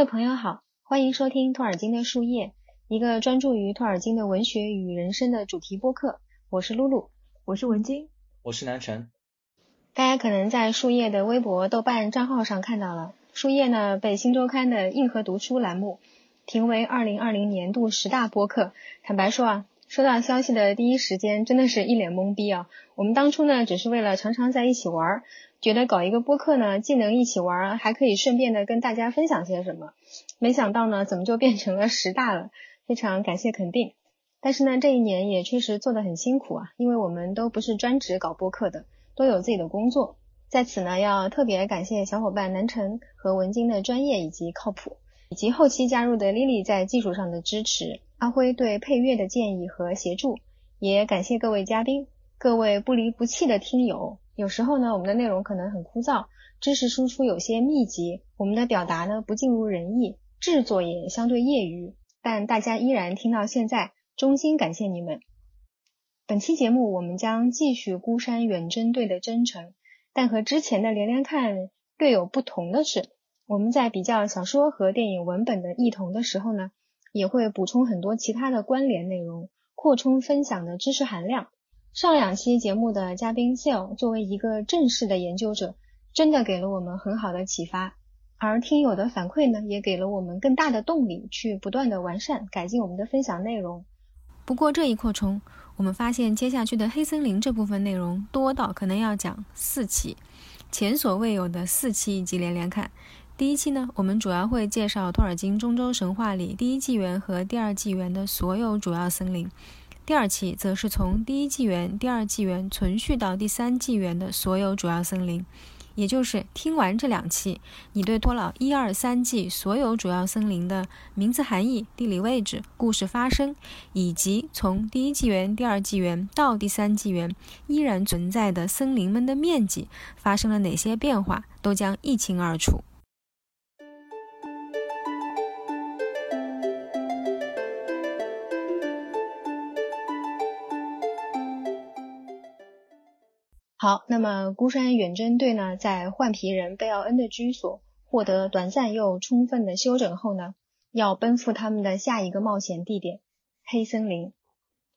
位朋友好，欢迎收听托尔金的树叶，一个专注于托尔金的文学与人生的主题播客。我是露露，我是文晶，我是南辰。大家可能在树叶的微博、豆瓣账号上看到了，树叶呢被新周刊的硬核读书栏目评为二零二零年度十大播客。坦白说啊，收到消息的第一时间，真的是一脸懵逼啊。我们当初呢，只是为了常常在一起玩。觉得搞一个播客呢，既能一起玩，还可以顺便的跟大家分享些什么。没想到呢，怎么就变成了十大了？非常感谢肯定。但是呢，这一年也确实做得很辛苦啊，因为我们都不是专职搞播客的，都有自己的工作。在此呢，要特别感谢小伙伴南辰和文晶的专业以及靠谱，以及后期加入的 Lily 在技术上的支持，阿辉对配乐的建议和协助，也感谢各位嘉宾，各位不离不弃的听友。有时候呢，我们的内容可能很枯燥，知识输出有些密集，我们的表达呢不尽如人意，制作也相对业余，但大家依然听到现在，衷心感谢你们。本期节目我们将继续孤山远征队的征程，但和之前的连连看略有不同的是，我们在比较小说和电影文本的异同的时候呢，也会补充很多其他的关联内容，扩充分享的知识含量。上两期节目的嘉宾 Sale 作为一个正式的研究者，真的给了我们很好的启发，而听友的反馈呢，也给了我们更大的动力，去不断的完善、改进我们的分享内容。不过这一扩充，我们发现接下去的黑森林这部分内容多到可能要讲四期，前所未有的四期以及连连看。第一期呢，我们主要会介绍托尔金中州神话里第一纪元和第二纪元的所有主要森林。第二期则是从第一纪元、第二纪元存续到第三纪元的所有主要森林，也就是听完这两期，你对托老一二三纪所有主要森林的名字含义、地理位置、故事发生，以及从第一纪元、第二纪元到第三纪元依然存在的森林们的面积发生了哪些变化，都将一清二楚。好，那么孤山远征队呢，在换皮人贝奥恩的居所获得短暂又充分的休整后呢，要奔赴他们的下一个冒险地点——黑森林。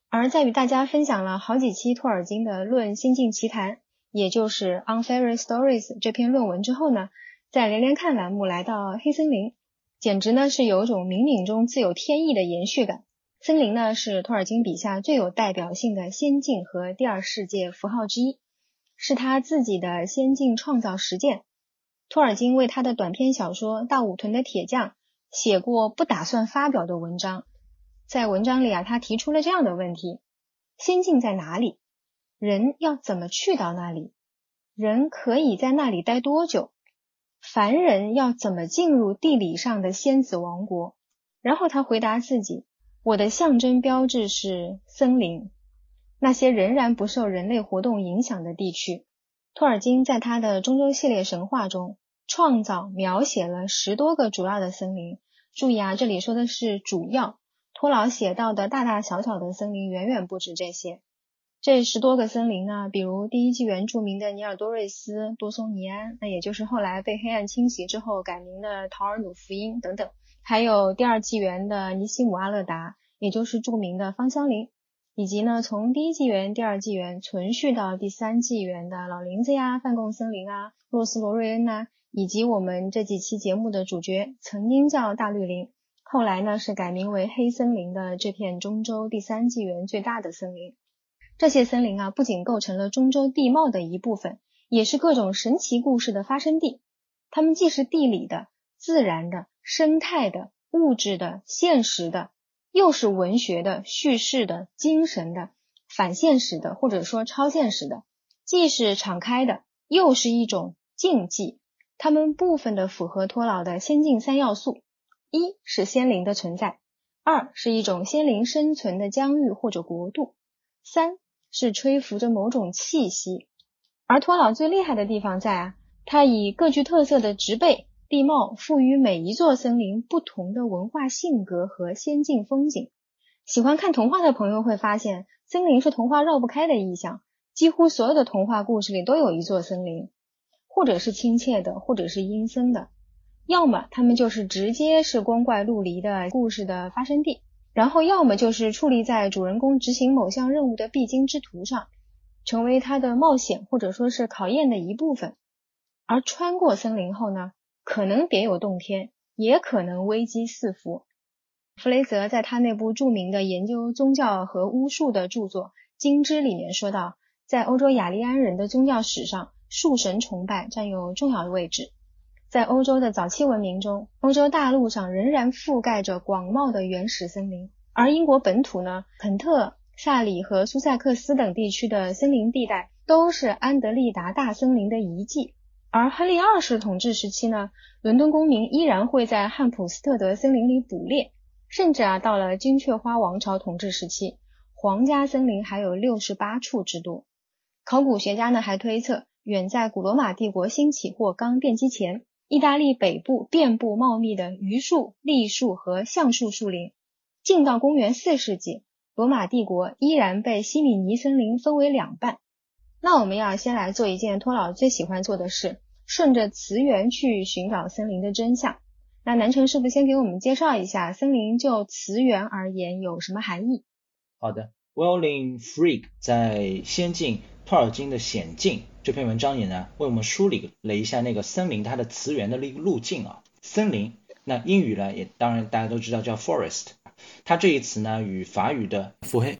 而在与大家分享了好几期托尔金的《论仙境奇谈》，也就是《On Fairy Stories》这篇论文之后呢，在连连看栏目来到黑森林，简直呢是有种冥冥中自有天意的延续感。森林呢是托尔金笔下最有代表性的仙境和第二世界符号之一。是他自己的先进创造实践。托尔金为他的短篇小说《大武屯的铁匠》写过不打算发表的文章。在文章里啊，他提出了这样的问题：仙境在哪里？人要怎么去到那里？人可以在那里待多久？凡人要怎么进入地理上的仙子王国？然后他回答自己：我的象征标志是森林。那些仍然不受人类活动影响的地区，托尔金在他的中州系列神话中创造描写了十多个主要的森林。注意啊，这里说的是主要，托老写到的大大小小的森林远远不止这些。这十多个森林呢，比如第一纪元著名的尼尔多瑞斯、多松尼安，那也就是后来被黑暗侵袭之后改名的陶尔努福音等等，还有第二纪元的尼西姆阿勒达，也就是著名的芳香林。以及呢，从第一纪元、第二纪元存续到第三纪元的老林子呀、范贡森林啊、洛斯罗瑞恩呐，以及我们这几期节目的主角，曾经叫大绿林，后来呢是改名为黑森林的这片中州第三纪元最大的森林。这些森林啊，不仅构成了中州地貌的一部分，也是各种神奇故事的发生地。它们既是地理的、自然的、生态的、物质的、现实的。又是文学的、叙事的、精神的、反现实的，或者说超现实的，既是敞开的，又是一种禁忌。它们部分的符合托老的仙境三要素：一是仙灵的存在；二是一种仙灵生存的疆域或者国度；三是吹拂着某种气息。而托老最厉害的地方在啊，他以各具特色的植被。地貌赋予每一座森林不同的文化性格和仙境风景。喜欢看童话的朋友会发现，森林是童话绕不开的意象。几乎所有的童话故事里都有一座森林，或者是亲切的，或者是阴森的。要么他们就是直接是光怪陆离的故事的发生地，然后要么就是矗立在主人公执行某项任务的必经之途上，成为他的冒险或者说是考验的一部分。而穿过森林后呢，可能别有洞天，也可能危机四伏。弗雷泽在他那部著名的研究宗教和巫术的著作《金枝》里面说到，在欧洲雅利安人的宗教史上，树神崇拜占有重要的位置。在欧洲的早期文明中，欧洲大陆上仍然覆盖着广袤的原始森林，而英国本土呢，肯特、萨里和苏塞克斯等地区的森林地带都是安德利达大森林的遗迹。而亨利二世统治时期呢，伦敦公民依然会在汉普斯特德森林里捕猎，甚至啊，到了金雀花王朝统治时期，皇家森林还有六十八处之多。考古学家呢还推测，远在古罗马帝国兴起或刚奠基前。意大利北部遍布茂密的榆树、栗树和橡树树林。进到公元四世纪，罗马帝国依然被西米尼森林分为两半。那我们要先来做一件托老最喜欢做的事，顺着词源去寻找森林的真相。那南城师傅先给我们介绍一下森林就词源而言有什么含义？好的，Welling Freak 在先进托尔金的险境。这篇文章里呢，为我们梳理了一下那个森林它的词源的那个路径啊。森林，那英语呢也当然大家都知道叫 forest，它这一词呢与法语的腹黑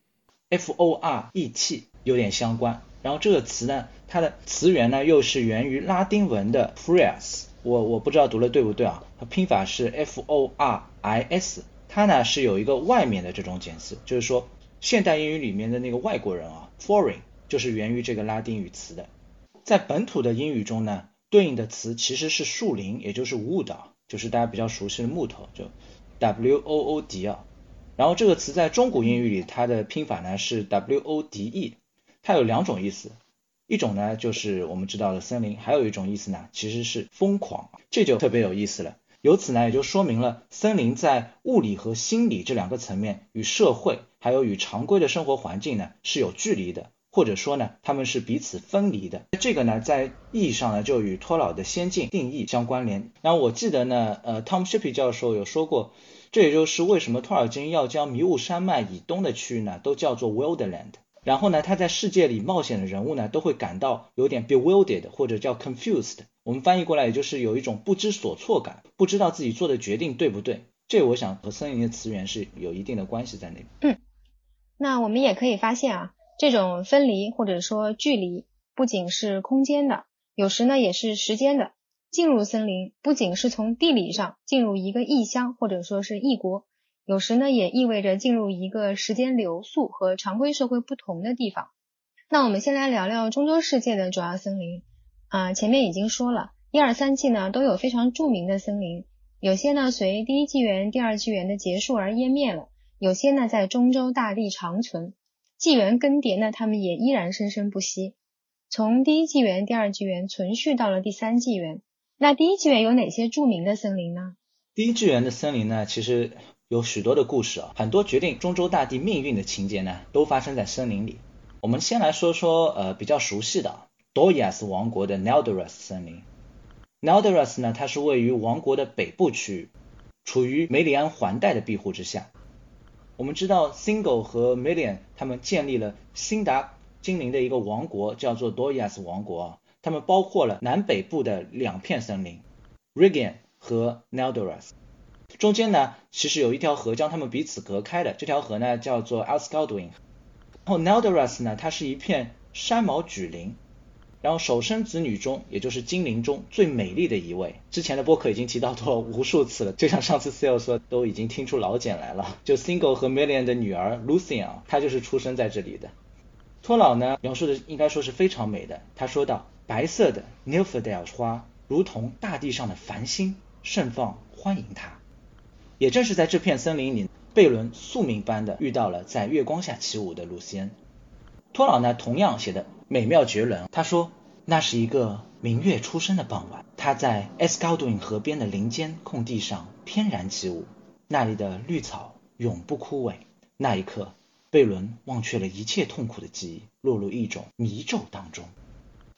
f o r e t 有点相关。然后这个词呢，它的词源呢又是源于拉丁文的 fores，我我不知道读的对不对啊？它拼法是 f o r i s，它呢是有一个外面的这种简词，就是说现代英语里面的那个外国人啊，foreign 就是源于这个拉丁语词的。在本土的英语中呢，对应的词其实是树林，也就是 wood，就是大家比较熟悉的木头，就 w o o d 啊。然后这个词在中古英语里，它的拼法呢是 w o d e，它有两种意思，一种呢就是我们知道的森林，还有一种意思呢其实是疯狂，这就特别有意思了。由此呢也就说明了森林在物理和心理这两个层面与社会还有与常规的生活环境呢是有距离的。或者说呢，他们是彼此分离的。这个呢，在意义上呢，就与托老的先进定义相关联。然后我记得呢，呃，Tom Shippey 教授有说过，这也就是为什么托尔金要将迷雾山脉以东的区域呢，都叫做 Wildland。然后呢，他在世界里冒险的人物呢，都会感到有点 bewildered 或者叫 confused。我们翻译过来也就是有一种不知所措感，不知道自己做的决定对不对。这我想和森林的词源是有一定的关系在那边。嗯，那我们也可以发现啊。这种分离或者说距离，不仅是空间的，有时呢也是时间的。进入森林，不仅是从地理上进入一个异乡或者说是异国，有时呢也意味着进入一个时间流速和常规社会不同的地方。那我们先来聊聊中洲世界的主要森林啊，前面已经说了，一二三季呢都有非常著名的森林，有些呢随第一纪元、第二纪元的结束而湮灭了，有些呢在中洲大地长存。纪元更迭呢，他们也依然生生不息。从第一纪元、第二纪元存续到了第三纪元。那第一纪元有哪些著名的森林呢？第一纪元的森林呢，其实有许多的故事啊，很多决定中洲大地命运的情节呢，都发生在森林里。我们先来说说呃比较熟悉的多亚斯王国的 Nelderas 森林。Nelderas 呢，它是位于王国的北部区域，处于梅里安环带的庇护之下。我们知道，Single 和 Million 他们建立了辛达精灵的一个王国，叫做 Doyas 王国啊。他们包括了南北部的两片森林，Regan 和 Neldoras。中间呢，其实有一条河将他们彼此隔开的，这条河呢叫做 Alscaldwin。然后 Neldoras 呢，它是一片山毛榉林。然后首生子女中，也就是精灵中最美丽的一位，之前的播客已经提到过无数次了。就像上次 s a l e 说，都已经听出老茧来了。就 Single 和 Million 的女儿 Lucian，她就是出生在这里的。托老呢描述的应该说是非常美的。他说到，白色的 n i l p h d a l 花如同大地上的繁星盛放欢迎他。也正是在这片森林里，贝伦宿命般的遇到了在月光下起舞的露西恩。托老呢同样写的。美妙绝伦。他说，那是一个明月初升的傍晚，他在 Escaldwin 河边的林间空地上翩然起舞，那里的绿草永不枯萎。那一刻，贝伦忘却了一切痛苦的记忆，落入一种迷咒当中。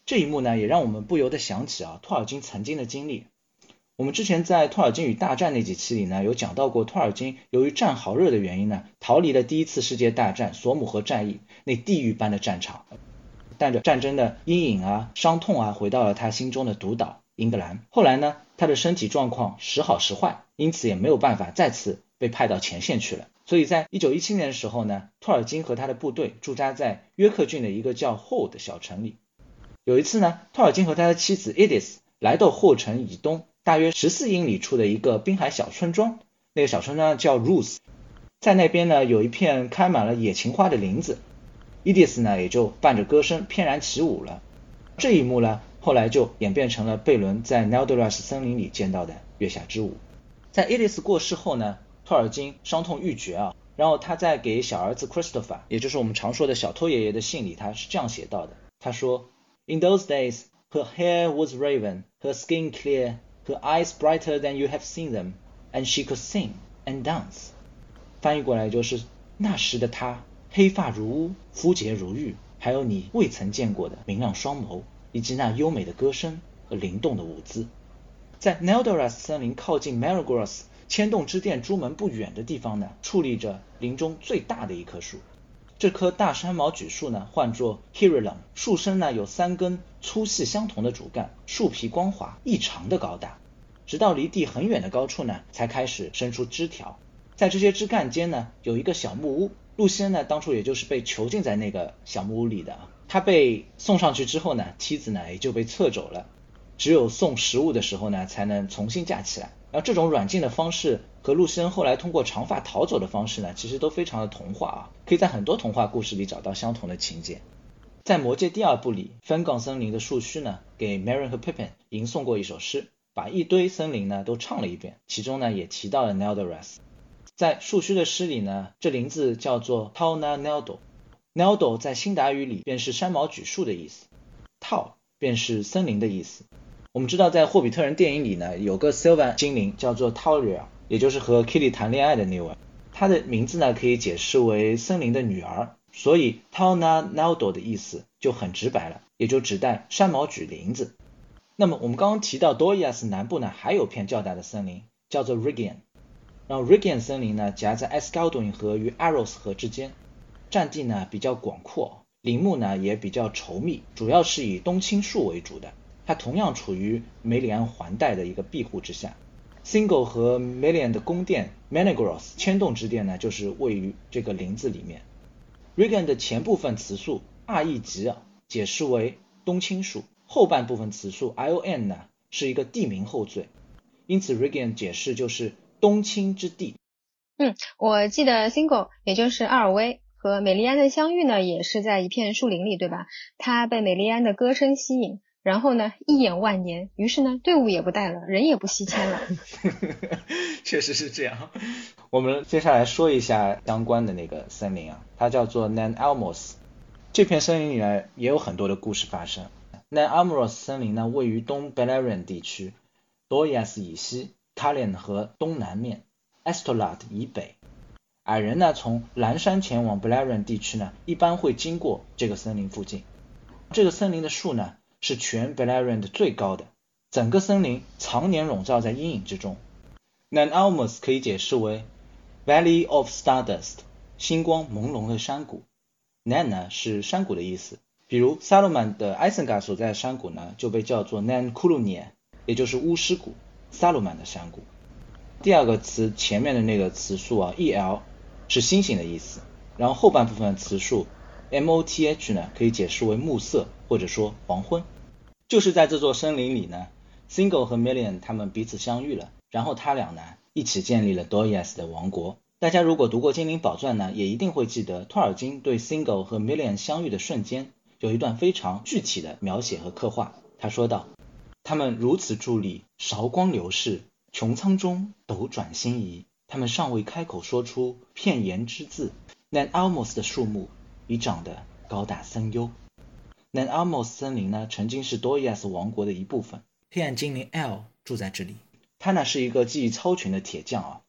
这一幕呢，也让我们不由得想起啊，托尔金曾经的经历。我们之前在托尔金与大战那几期里呢，有讲到过，托尔金由于战壕热的原因呢，逃离了第一次世界大战索姆河战役那地狱般的战场，带着战争的阴影啊、伤痛啊，回到了他心中的独岛英格兰。后来呢，他的身体状况时好时坏，因此也没有办法再次被派到前线去了。所以在一九一七年的时候呢，托尔金和他的部队驻扎在约克郡的一个叫霍的小城里。有一次呢，托尔金和他的妻子 Edith 来到霍城以东。大约十四英里处的一个滨海小村庄，那个小村庄叫 Rose，在那边呢有一片开满了野情花的林子，Edith 呢也就伴着歌声翩然起舞了。这一幕呢后来就演变成了贝伦在 Neldras 森林里见到的月下之舞。在 Edith 过世后呢，托尔金伤痛欲绝啊，然后他在给小儿子 Christopher，也就是我们常说的小托爷爷的信里，他是这样写到的，他说：In those days, her hair was raven, her skin clear. Her eyes brighter than you have seen them, and she could sing and dance。翻译过来就是那时的她，黑发如乌，肤洁如玉，还有你未曾见过的明亮双眸，以及那优美的歌声和灵动的舞姿。在 Neldoras 森林靠近 m a r i g o r o s 牵动之殿朱门不远的地方呢，矗立着林中最大的一棵树。这棵大山毛榉树呢，唤作 Hirilum，树身呢有三根粗细相同的主干，树皮光滑，异常的高大。直到离地很远的高处呢，才开始伸出枝条。在这些枝干间呢，有一个小木屋。露西恩呢，当初也就是被囚禁在那个小木屋里的。他被送上去之后呢，妻子呢也就被撤走了。只有送食物的时候呢，才能重新架起来。然后这种软禁的方式。和露西恩后来通过长发逃走的方式呢，其实都非常的童话啊，可以在很多童话故事里找到相同的情节。在《魔戒》第二部里，芬冈森林的树须呢，给 Merry 和 Pippin 吟诵过一首诗，把一堆森林呢都唱了一遍，其中呢也提到了 Neldoras。在树须的诗里呢，这林子叫做 Tauna Neldo，Neldo 在辛达语里便是山毛榉树的意思，Tau 便是森林的意思。我们知道在霍比特人电影里呢，有个 Sylvan 精灵叫做 Tauriel。也就是和 Kitty 谈恋爱的那位，她的名字呢可以解释为森林的女儿，所以 Tauna Naldo 的意思就很直白了，也就指代山毛榉林子。那么我们刚刚提到 Dorias 南部呢还有片较大的森林，叫做 Rigian，然后 Rigian 森林呢夹在 Escaldon 河与 Aros 河之间，占地呢比较广阔，林木呢也比较稠密，主要是以冬青树为主的，它同样处于梅里安环带的一个庇护之下。Single 和 Million 的宫殿 Manigros 牵动之殿呢，就是位于这个林子里面。Regan 的前部分词素 R E 吉啊，解释为冬青树；后半部分词素 I O N 呢，是一个地名后缀，因此 Regan 解释就是冬青之地。嗯，我记得 Single 也就是阿尔威和美丽安的相遇呢，也是在一片树林里，对吧？他被美丽安的歌声吸引。然后呢，一眼万年，于是呢，队伍也不带了，人也不西迁了。确实是这样。我们接下来说一下相关的那个森林啊，它叫做 Nan Almos。这片森林里呢，也有很多的故事发生。Nan Almos 森林呢，位于东 Beleriand 地区 d o y a s 以西，Talion 河东南面，Estolad 以北。矮人呢，从蓝山前往 Beleriand 地区呢，一般会经过这个森林附近。这个森林的树呢。是全 Beleriand 最高的，整个森林常年笼罩在阴影之中。Nan Almos 可以解释为 Valley of Stardust，星光朦胧的山谷。Nan 呢是山谷的意思，比如萨鲁曼的 Isengard 所在的山谷呢就被叫做 Nan k u l u n i a 也就是巫师谷，萨鲁曼的山谷。第二个词前面的那个词素啊 el 是星星的意思，然后后半部分词数 moth 呢可以解释为暮色或者说黄昏。就是在这座森林里呢，Single 和 Million 他们彼此相遇了，然后他俩呢一起建立了 Dorias 的王国。大家如果读过《精灵宝钻》呢，也一定会记得托尔金对 Single 和 Million 相遇的瞬间有一段非常具体的描写和刻画。他说道：“他们如此伫立，韶光流逝，穹苍中斗转星移。他们尚未开口说出片言之字那 Almos 的树木已长得高大森幽。” Nan Almos 森林呢，曾经是 Dorias 王国的一部分。黑暗精灵 L 住在这里，他呢是一个技艺超群的铁匠啊，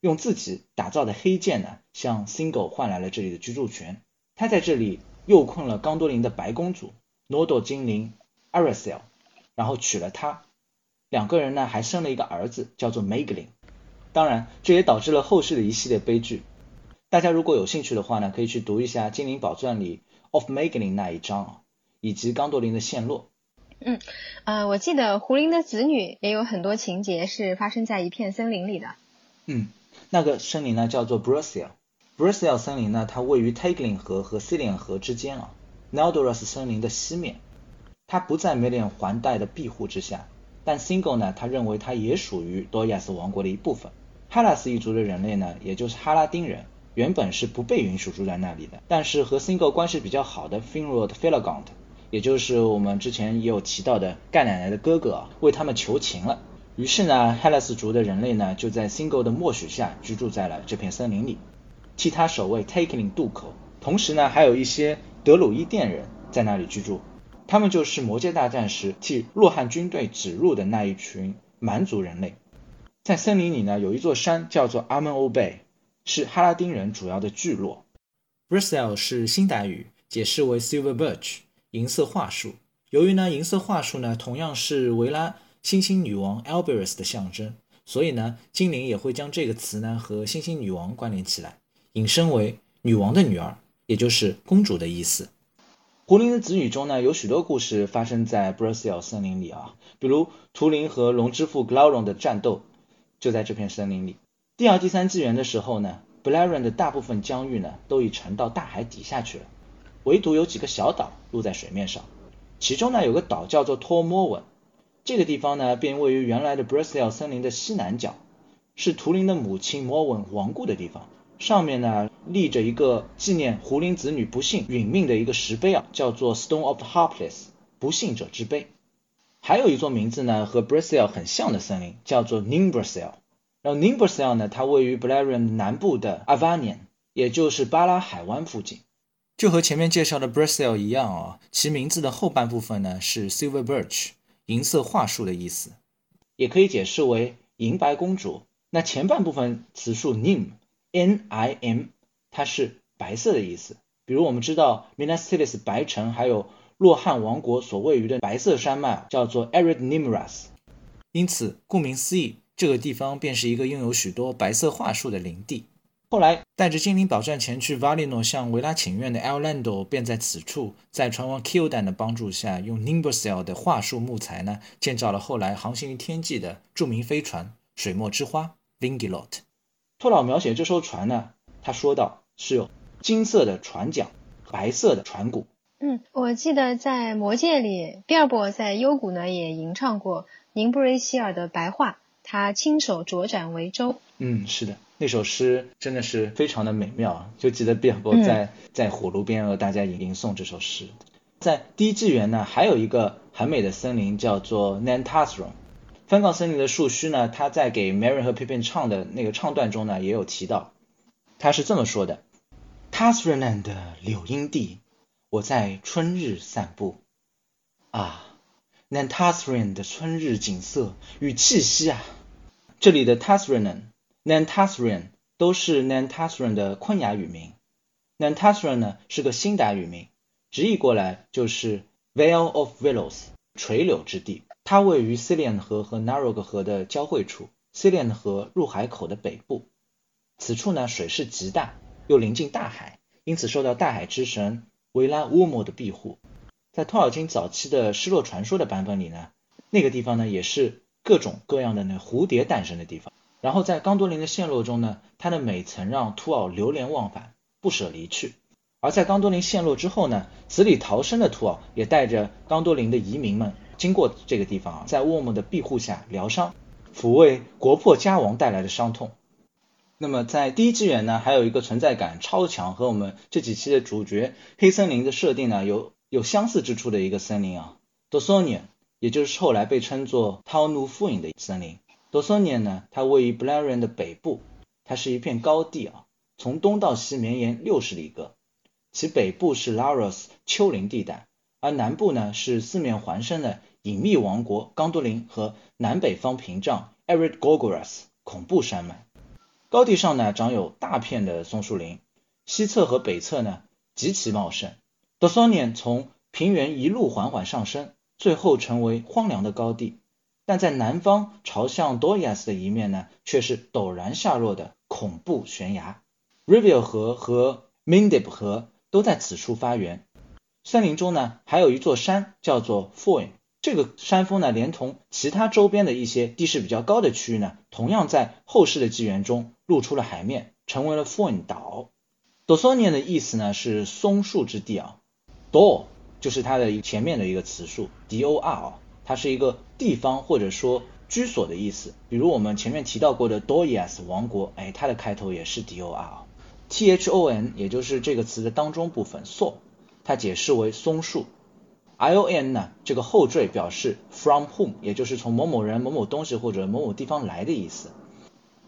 用自己打造的黑剑呢，向 Single 换来了这里的居住权。他在这里诱困了刚多林的白公主 Nodo 精灵 Aracel，然后娶了她。两个人呢还生了一个儿子，叫做 m e g l i n 当然，这也导致了后世的一系列悲剧。大家如果有兴趣的话呢，可以去读一下《精灵宝钻》里 Of m e g l i n 那一章，以及刚多林的陷落。嗯，呃，我记得胡林的子女也有很多情节是发生在一片森林里的。嗯，那个森林呢叫做。Brussel 森林呢，它位于 Taglin 河和 c i l i a n 河之间啊，Naldorus 森林的西面。它不在 m e l i a n 环带的庇护之下，但 Single 呢，他认为它也属于多亚斯王国的一部分。哈拉斯一族的人类呢，也就是哈拉丁人，原本是不被允许住在那里的，但是和 Single 关系比较好的 Finrod Felagant。也就是我们之前也有提到的盖奶奶的哥哥啊，为他们求情了。于是呢，Hellas 族的人类呢，就在 Single 的默许下居住在了这片森林里，替他守卫 Taking 渡口。同时呢，还有一些德鲁伊甸人在那里居住，他们就是魔界大战时替洛汗军队指路的那一群蛮族人类。在森林里呢，有一座山叫做 Amon Obey，是哈拉丁人主要的聚落。Brisel 是新达语，解释为 Silver Birch。银色桦树，由于呢，银色桦树呢同样是维拉星星女王 Alberus 的象征，所以呢，精灵也会将这个词呢和星星女王关联起来，引申为女王的女儿，也就是公主的意思。胡林的子女中呢，有许多故事发生在 b r u s e l 森林里啊，比如图灵和龙之父 Glauron 的战斗就在这片森林里。第二、第三纪元的时候呢 b l a r o n 的大部分疆域呢都已沉到大海底下去了。唯独有几个小岛露在水面上，其中呢有个岛叫做托莫文，这个地方呢便位于原来的 b r u s e l 森林的西南角，是图灵的母亲莫文亡故的地方。上面呢立着一个纪念胡林子女不幸殒命的一个石碑啊，叫做 Stone of the harpless 不幸者之碑。还有一座名字呢和 b r u s e l 很像的森林，叫做 Nimbrasel。然后 Nimbrasel 呢，它位于 Blarian 南部的 Avanian，也就是巴拉海湾附近。就和前面介绍的 b r u s e l 一样啊，其名字的后半部分呢是 Silver Birch，银色桦树的意思，也可以解释为银白公主。那前半部分词数 Nim，N-I-M，它是白色的意思。比如我们知道 Minas Tirith 白城，还有洛汗王国所位于的白色山脉叫做 Ered Nimras，因此顾名思义，这个地方便是一个拥有许多白色桦树的林地。后来，带着精灵宝钻前去瓦利诺向维拉请愿的 El Lando 便在此处，在船王 Kildan 的帮助下，用 Nimbrasel 的桦树木材呢，建造了后来航行于天际的著名飞船“水墨之花 ”Vingilot。托老描写这艘船呢，他说道是有金色的船桨，白色的船骨。嗯，我记得在魔戒里，比尔博在幽谷呢也吟唱过宁布瑞希尔的白话，他亲手着斩为舟。嗯，是的。那首诗真的是非常的美妙，就记得比尔博在在火炉边和大家吟吟诵这首诗。在第一纪元呢，还有一个很美的森林叫做 Nantasron。翻杠森林的树须呢，他在给 Mary 和 Pippin 唱的那个唱段中呢，也有提到，他是这么说的：Tasroland 的柳荫地，我在春日散步。啊，Nantasron 的春日景色与气息啊，这里的 Tasroland。Nantasran 都是 Nantasran 的昆雅语名。Nantasran 呢是个辛达语名，直译过来就是 Vale of Willows 垂柳之地。它位于 c i l i a n 河和 Narog 河的交汇处 c i l i a n 河入海口的北部。此处呢水势极大，又临近大海，因此受到大海之神维拉乌姆的庇护。在托尔金早期的失落传说的版本里呢，那个地方呢也是各种各样的那蝴蝶诞生的地方。然后在刚多林的陷落中呢，它的美曾让图奥流连忘返，不舍离去。而在刚多林陷落之后呢，死里逃生的图奥也带着刚多林的移民们经过这个地方啊，在沃姆的庇护下疗伤，抚慰国破家亡带来的伤痛。那么在第一纪元呢，还有一个存在感超强和我们这几期的主角黑森林的设定呢有有相似之处的一个森林啊 d o s o n i a 也就是后来被称作 t a 努 n 隐的森林。多索涅呢？它位于 Blarian 的北部，它是一片高地啊，从东到西绵延六十里个。其北部是 Laros 丘陵地带，而南部呢是四面环山的隐秘王国刚多林和南北方屏障 Erid g o g o r a s 恐怖山脉。高地上呢长有大片的松树林，西侧和北侧呢极其茂盛。多索涅从平原一路缓缓上升，最后成为荒凉的高地。但在南方朝向 Doyas 的一面呢，却是陡然下落的恐怖悬崖。River 河和 Mindip 河都在此处发源。森林中呢，还有一座山叫做 Foin。这个山峰呢，连同其他周边的一些地势比较高的区域呢，同样在后世的纪元中露出了海面，成为了 Foin 岛。Dosonian 的意思呢是松树之地啊，Dor 就是它的前面的一个词数，D-O-R 啊，它是一个地方或者说居所的意思。比如我们前面提到过的 Doyas 王国，哎，它的开头也是 D-O-R。T-H-O-N 也就是这个词的当中部分，so，它解释为松树。I-O-N 呢，这个后缀表示 from whom，也就是从某某人、某某东西或者某某地方来的意思。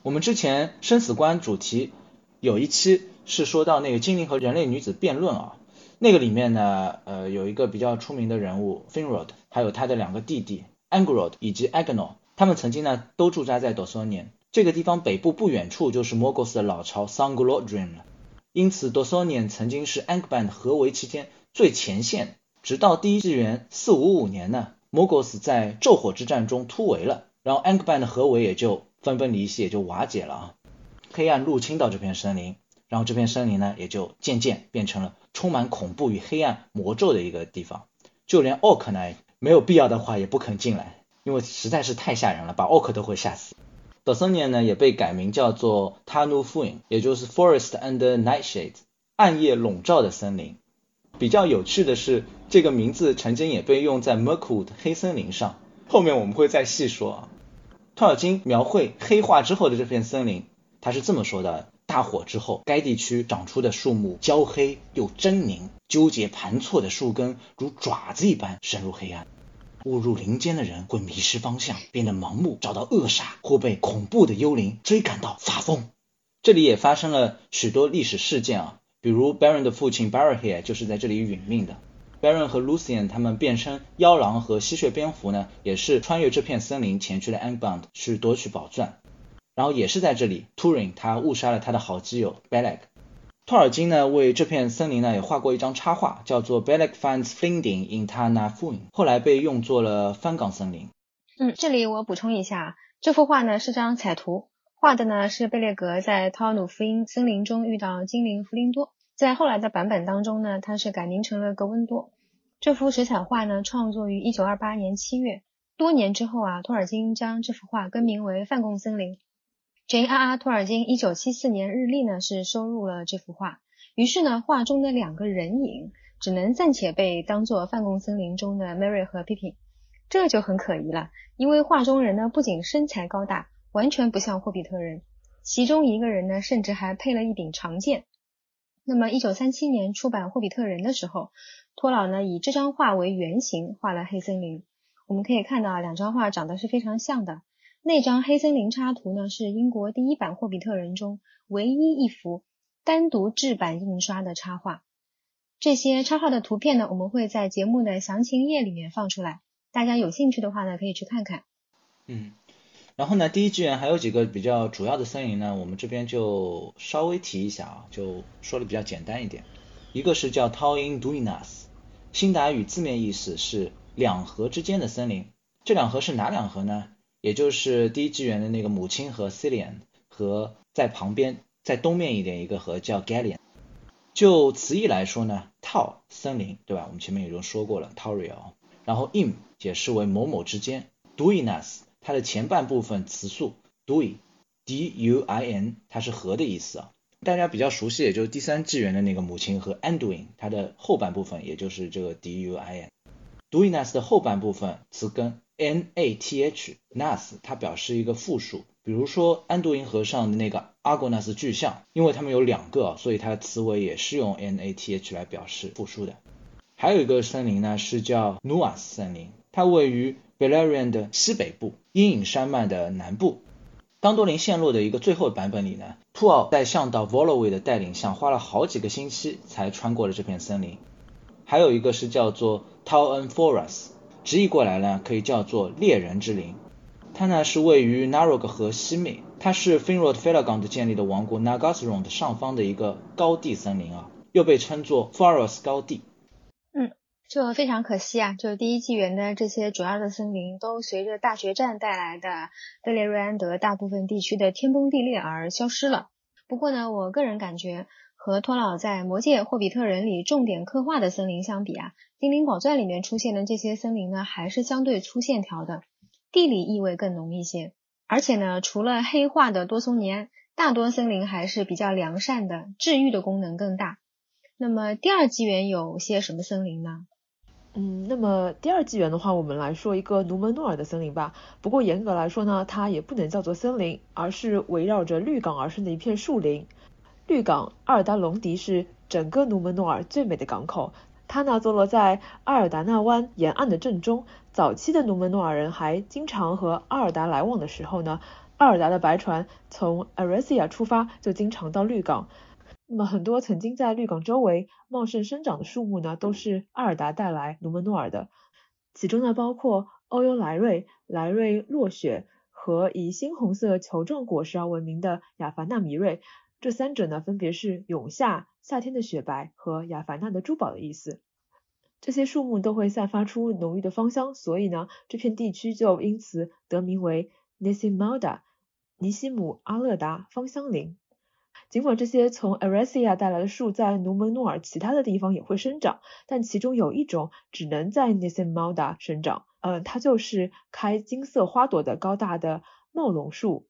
我们之前生死观主题有一期是说到那个精灵和人类女子辩论啊，那个里面呢，呃，有一个比较出名的人物 Finrod，还有他的两个弟弟 Angrod 以及 Agnor，他们曾经呢都驻扎在 Dosonian 这个地方北部不远处就是 Morgoth 的老巢 Sangolodrim 了。因此 Dosonian 曾经是 Angband 合围期间最前线。直到第一纪元四五五年呢，Morgoth 在昼火之战中突围了，然后 Angband 的合围也就分崩离析，也就瓦解了啊。黑暗入侵到这片森林，然后这片森林呢也就渐渐变成了充满恐怖与黑暗魔咒的一个地方，就连奥克呢没有必要的话也不肯进来，因为实在是太吓人了，把奥克都会吓死。d o s o n i a n 呢也被改名叫做 Tanufuin，也就是 Forest under Nightshade，暗夜笼罩的森林。比较有趣的是，这个名字曾经也被用在 Mirkwood 黑森林上。后面我们会再细说啊。托尔金描绘黑化之后的这片森林，他是这么说的：大火之后，该地区长出的树木焦黑又狰狞，纠结盘错的树根如爪子一般深入黑暗。误入林间的人会迷失方向，变得盲目，找到扼杀，或被恐怖的幽灵追赶到发疯。这里也发生了许多历史事件啊。比如 Baron 的父亲 Barahir 就是在这里殒命的。Baron 和 Lucian 他们变身妖狼和吸血蝙蝠呢，也是穿越这片森林前去了 Angband 去夺取宝钻。然后也是在这里，Turing 他误杀了他的好基友 Beleg。托尔金呢为这片森林呢也画过一张插画，叫做 Beleg finds Flinding in Tanafuin，后来被用作了翻港森林。嗯，这里我补充一下，这幅画呢是张彩图。画的呢是贝列格在涛努福音森林中遇到精灵弗林多，在后来的版本当中呢，他是改名成了格温多。这幅水彩画呢创作于一九二八年七月，多年之后啊，托尔金将这幅画更名为范贡森林。J.R.R. 托尔金一九七四年日历呢是收入了这幅画，于是呢画中的两个人影只能暂且被当做范贡森林中的 Mary 和 Pippin，这就很可疑了，因为画中人呢不仅身材高大。完全不像霍比特人，其中一个人呢，甚至还配了一柄长剑。那么，一九三七年出版《霍比特人》的时候，托老呢以这张画为原型画了黑森林。我们可以看到啊，两张画长得是非常像的。那张黑森林插图呢，是英国第一版《霍比特人》中唯一一幅单独制版印刷的插画。这些插画的图片呢，我们会在节目的详情页里面放出来，大家有兴趣的话呢，可以去看看。嗯。然后呢，第一志愿还有几个比较主要的森林呢，我们这边就稍微提一下啊，就说的比较简单一点。一个是叫 Tauin Duinas，新达语字面意思是两河之间的森林。这两河是哪两河呢？也就是第一纪元的那个母亲河 Cilian 和在旁边在东面一点一个河叫 Gallian。就词义来说呢，Tau 森林对吧？我们前面已经说过了 Tauriel。然后 in 解释为某某之间，Duinas。它的前半部分词素 duin，d-u-i-n，它是河的意思啊。大家比较熟悉，也就是第三纪元的那个母亲和 Anduin，它的后半部分也就是这个 d-u-i-n。Duinas 的后半部分词根 n-a-t-h，nas 它表示一个复数。比如说安度因河上的那个 Argonas 巨像，因为它们有两个，所以它的词尾也是用 n-a-t-h 来表示复数的。还有一个森林呢，是叫 Nuas 森林，它位于 Beleriand 的西北部，阴影山脉的南部。当多林陷落的一个最后版本里呢，兔奥在向导 Voloi 的带领下，花了好几个星期才穿过了这片森林。还有一个是叫做 Tau En Forest，直译过来呢，可以叫做猎人之林。它呢是位于 Narog 河西面，它是 Finrod Felagund 建立的王国 Nargothrond 上方的一个高地森林啊，又被称作 Forest 高地。嗯。就非常可惜啊，就第一纪元的这些主要的森林都随着大决战带来的贝列瑞安德大部分地区的天崩地裂而消失了。不过呢，我个人感觉和托老在《魔戒·霍比特人》里重点刻画的森林相比啊，《精灵宝钻》里面出现的这些森林呢，还是相对粗线条的，地理意味更浓一些。而且呢，除了黑化的多松尼安，大多森林还是比较良善的，治愈的功能更大。那么第二纪元有些什么森林呢？嗯，那么第二纪元的话，我们来说一个努门诺尔的森林吧。不过严格来说呢，它也不能叫做森林，而是围绕着绿港而生的一片树林。绿港阿尔达隆迪是整个努门诺尔最美的港口，它呢坐落在阿尔达纳湾沿岸的正中。早期的努门诺尔人还经常和阿尔达来往的时候呢，阿尔达的白船从 a r 西 s i a 出发，就经常到绿港。那么很多曾经在绿港周围茂盛生长的树木呢，都是阿尔达带来努门诺尔的，其中呢包括欧尤莱瑞、莱瑞落雪和以猩红色球状果实而闻名的亚凡纳米瑞，这三者呢分别是永夏、夏天的雪白和亚凡纳的珠宝的意思。这些树木都会散发出浓郁的芳香，所以呢这片地区就因此得名为 Nisimalda 尼西姆阿勒达芳香林。尽管这些从 a r e s i a 带来的树在努门诺尔其他的地方也会生长，但其中有一种只能在 Nisimalda 生长，呃，它就是开金色花朵的高大的茂龙树。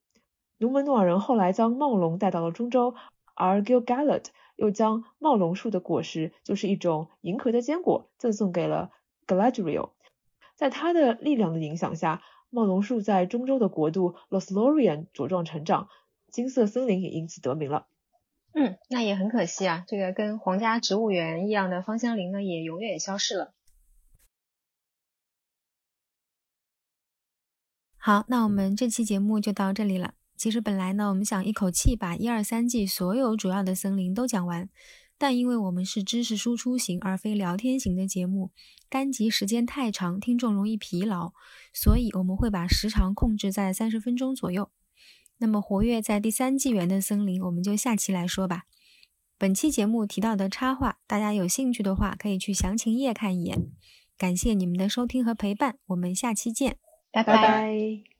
努门诺尔人后来将茂龙带到了中州，而 Gilgalad 又将茂龙树的果实，就是一种银壳的坚果，赠送给了 Galadriel。在他的力量的影响下，茂龙树在中州的国度 Lothlorien 茁壮成长。金色森林也因此得名了。嗯，那也很可惜啊，这个跟皇家植物园一样的芳香林呢，也永远消失了。好，那我们这期节目就到这里了。其实本来呢，我们想一口气把一二三季所有主要的森林都讲完，但因为我们是知识输出型而非聊天型的节目，单集时间太长，听众容易疲劳，所以我们会把时长控制在三十分钟左右。那么活跃在第三纪元的森林，我们就下期来说吧。本期节目提到的插画，大家有兴趣的话，可以去详情页看一眼。感谢你们的收听和陪伴，我们下期见，拜拜。